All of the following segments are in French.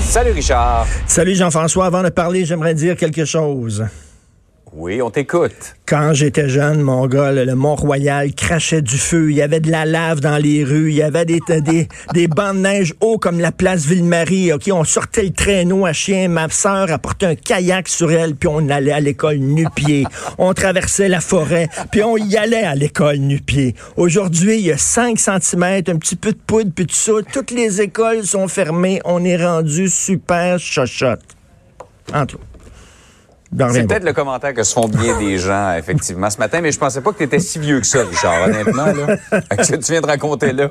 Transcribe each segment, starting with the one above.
Salut Richard. Salut Jean-François. Avant de parler, j'aimerais dire quelque chose. Oui, on t'écoute. Quand j'étais jeune, mon gars, le, Mont-Royal crachait du feu. Il y avait de la lave dans les rues. Il y avait des, des, des bancs de neige hauts comme la place Ville-Marie. OK, on sortait le traîneau à chien. Ma sœur apportait un kayak sur elle, puis on allait à l'école nu-pied. On traversait la forêt, puis on y allait à l'école nu-pied. Aujourd'hui, il y a 5 cm, un petit peu de poudre, puis tout ça. Toutes les écoles sont fermées. On est rendu super chochotte. Entre autres. C'est peut-être le commentaire que se font bien des gens, effectivement, ce matin, mais je pensais pas que tu étais si vieux que ça, Richard, honnêtement. Là, avec ce que tu viens de raconter là,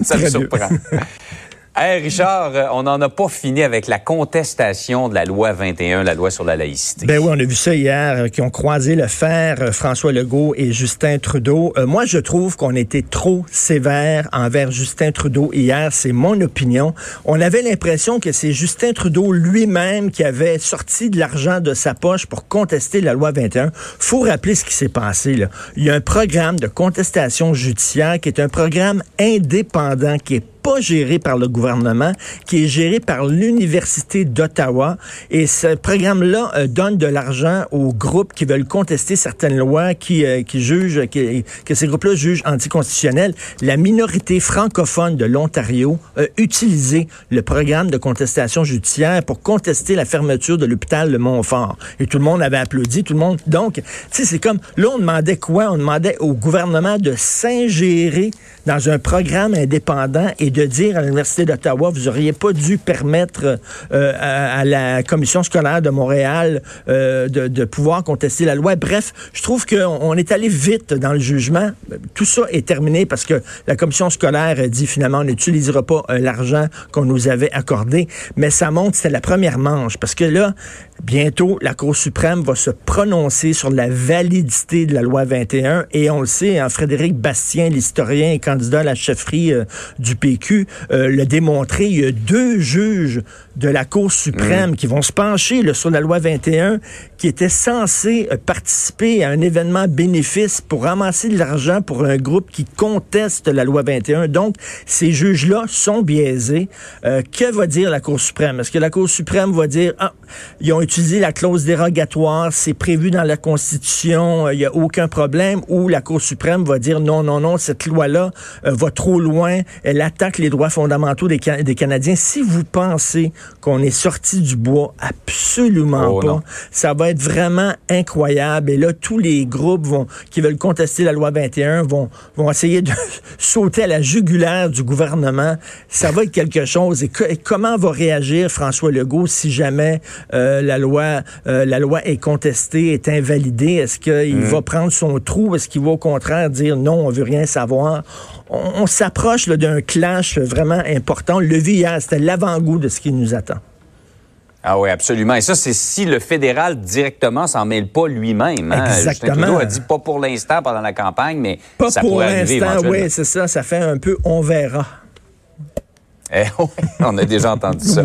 ça me surprend. Hey Richard, euh, on n'en a pas fini avec la contestation de la loi 21, la loi sur la laïcité. Ben oui, on a vu ça hier, euh, qui ont croisé le fer, euh, François Legault et Justin Trudeau. moi, je trouve qu'on était trop sévère envers Justin Trudeau hier. C'est mon opinion. On avait l'impression que c'est Justin Trudeau lui-même qui avait sorti de l'argent de sa poche pour contester la loi 21. Faut rappeler ce qui s'est passé. Il y a un programme de contestation judiciaire qui est un programme indépendant, qui est géré par le gouvernement, qui est géré par l'Université d'Ottawa. Et ce programme-là euh, donne de l'argent aux groupes qui veulent contester certaines lois, qui, euh, qui jugent, que ces groupes-là jugent anticonstitutionnels. La minorité francophone de l'Ontario a utilisé le programme de contestation judiciaire pour contester la fermeture de l'hôpital de Montfort. Et tout le monde avait applaudi, tout le monde. Donc, tu sais, c'est comme, là, on demandait quoi? On demandait au gouvernement de s'ingérer dans un programme indépendant et de dire à l'Université d'Ottawa, vous auriez pas dû permettre euh, à, la commission scolaire de Montréal euh, de, pouvoir contester la loi. Bref, je trouve qu'on on est allé vite dans le jugement. Tout ça est terminé parce que la commission scolaire dit finalement on n'utilisera pas euh, l'argent qu'on nous avait accordé. Mais ça montre, c'est la première manche parce que là, bientôt, la Cour suprême va se prononcer sur la validité de la loi 21 et on le sait, hein, Frédéric Bastien, l'historien et candidat à la chefferie du PQ, euh, le démontrer. Il y a deux juges de la Cour suprême mm. qui vont se pencher sur la loi 21 qui était censé euh, participer à un événement bénéfice pour ramasser de l'argent pour un groupe qui conteste la loi 21. Donc, ces juges-là sont biaisés. Euh, que va dire la Cour suprême? Est-ce que la Cour suprême va dire, ah, ils ont utilisé la clause dérogatoire, c'est prévu dans la Constitution, il n'y a aucun problème, ou la Cour suprême va dire, non, non, non, cette loi-là va trop loin, elle attaque les droits fondamentaux des, des Canadiens. Si vous pensez qu'on est sorti du bois, absolument oh, pas. Ça va être vraiment incroyable. Et là, tous les groupes vont, qui veulent contester la loi 21 vont, vont essayer de sauter à la jugulaire du gouvernement. Ça va être quelque chose. Et, comment va réagir François Legault si jamais euh, la loi euh, la loi est contestée, est invalidée? Est-ce qu'il mm. va prendre son trou? Est-ce qu'il va au contraire dire non, on veut rien savoir? On, s'approche d'un clash vraiment important. Le vu hier, c'était l'avant-goût de ce qui nous attend. Ah oui, absolument. Et ça, c'est si le fédéral directement s'en mêle pas lui-même. Hein? Exactement. Justin Trudeau a dit pas pour l'instant pendant la campagne, mais pas ça pour l'instant. Oui, c'est ça. Ça fait un peu on verra. Eh on a déjà entendu ça.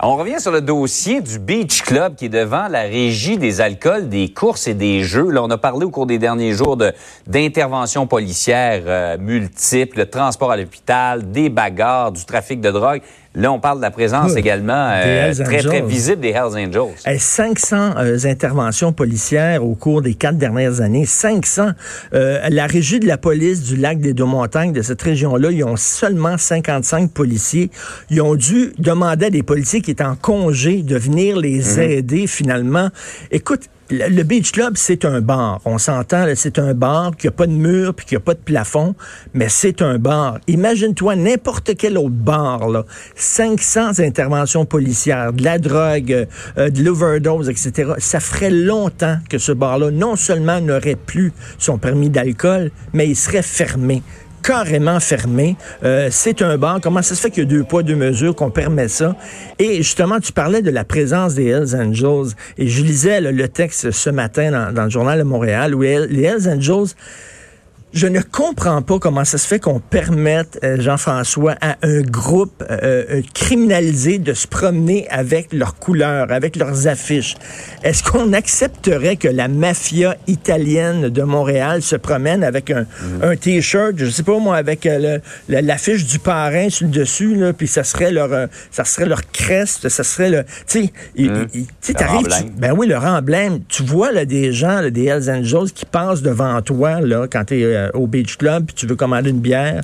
On revient sur le dossier du Beach Club qui est devant la régie des alcools, des courses et des jeux. Là, on a parlé au cours des derniers jours de d'interventions policières euh, multiples, le transport à l'hôpital, des bagarres, du trafic de drogue. Là, on parle de la présence également euh, très, très visible des Hells Angels. 500 euh, interventions policières au cours des quatre dernières années. 500. Euh, la régie de la police du lac des Deux-Montagnes, de cette région-là, ils ont seulement 55 policiers. Ils ont dû demander à des policiers qui étaient en congé de venir les mhm. aider finalement. Écoute, le Beach Club, c'est un bar. On s'entend, c'est un bar qui n'a pas de mur puis qui n'a pas de plafond, mais c'est un bar. Imagine-toi n'importe quel autre bar, là. 500 interventions policières, de la drogue, euh, de l'overdose, etc. Ça ferait longtemps que ce bar-là, non seulement n'aurait plus son permis d'alcool, mais il serait fermé carrément fermé. Euh, c'est un bar. Comment ça se fait qu'il y a deux poids, deux mesures, qu'on permet ça? Et justement, tu parlais de la présence des Hells Angels. Et je lisais le texte ce matin dans, le journal de Montréal où les Hells Angels je ne comprends pas comment ça se fait qu'on permette, euh, Jean-François, à un groupe euh, euh, criminalisé de se promener avec leurs couleurs, avec leurs affiches. Est-ce qu'on accepterait que la mafia italienne de Montréal se promène avec un, mhm. T-shirt, je sais pas moi, avec l'affiche du parrain sur le dessus, là, puis ça serait leur, ça serait leur crest, ça serait le, tu sais, mhm. ben oui, leur emblème. Tu vois là des gens, des Hells Angels qui passent devant toi là quand tu es euh, au Beach Club, puis tu veux commander une bière,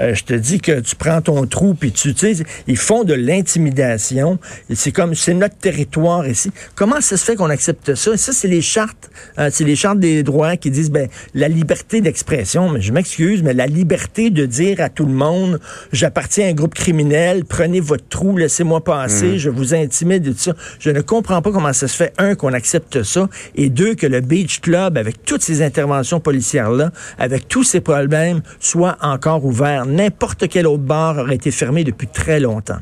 euh, je te dis que tu prends ton trou, puis tu, sais, ils font de l'intimidation. C'est comme, c'est notre territoire ici. Comment ça se fait qu'on accepte ça? ça, c'est les chartes, euh, c'est les chartes des droits qui disent, ben, la liberté d'expression, mais je m'excuse, mais la liberté de dire à tout le monde, j'appartiens à un groupe criminel, prenez votre trou, laissez-moi passer, mmh. je vous intimide et tout ça. Je ne comprends pas comment ça se fait, un, qu'on accepte ça, et deux, que le Beach Club, avec toutes ces interventions policières-là, avec tous ces problèmes, soit encore ouvert n'importe quel autre bar aurait été fermé depuis très longtemps.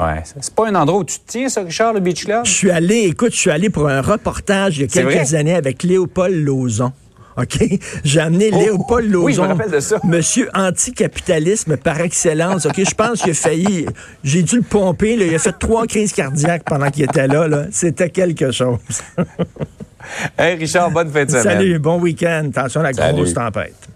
Ouais, c'est pas un endroit où tu te tiens, ça, Richard, le Beach Club? Je suis allé, écoute, je suis allé pour un reportage il y a quelques années avec Léopold Lauzon. OK? J'ai amené oh, Léopold Lauzon. Oui, je me rappelle de ça. Monsieur anticapitalisme par excellence. OK? Je pense qu'il a failli. J'ai dû le pomper. Il a fait trois crises cardiaques pendant qu'il était là. là. C'était quelque chose. hey, Richard, bonne fin de semaine. Salut, bon week-end. Attention à la grosse tempête.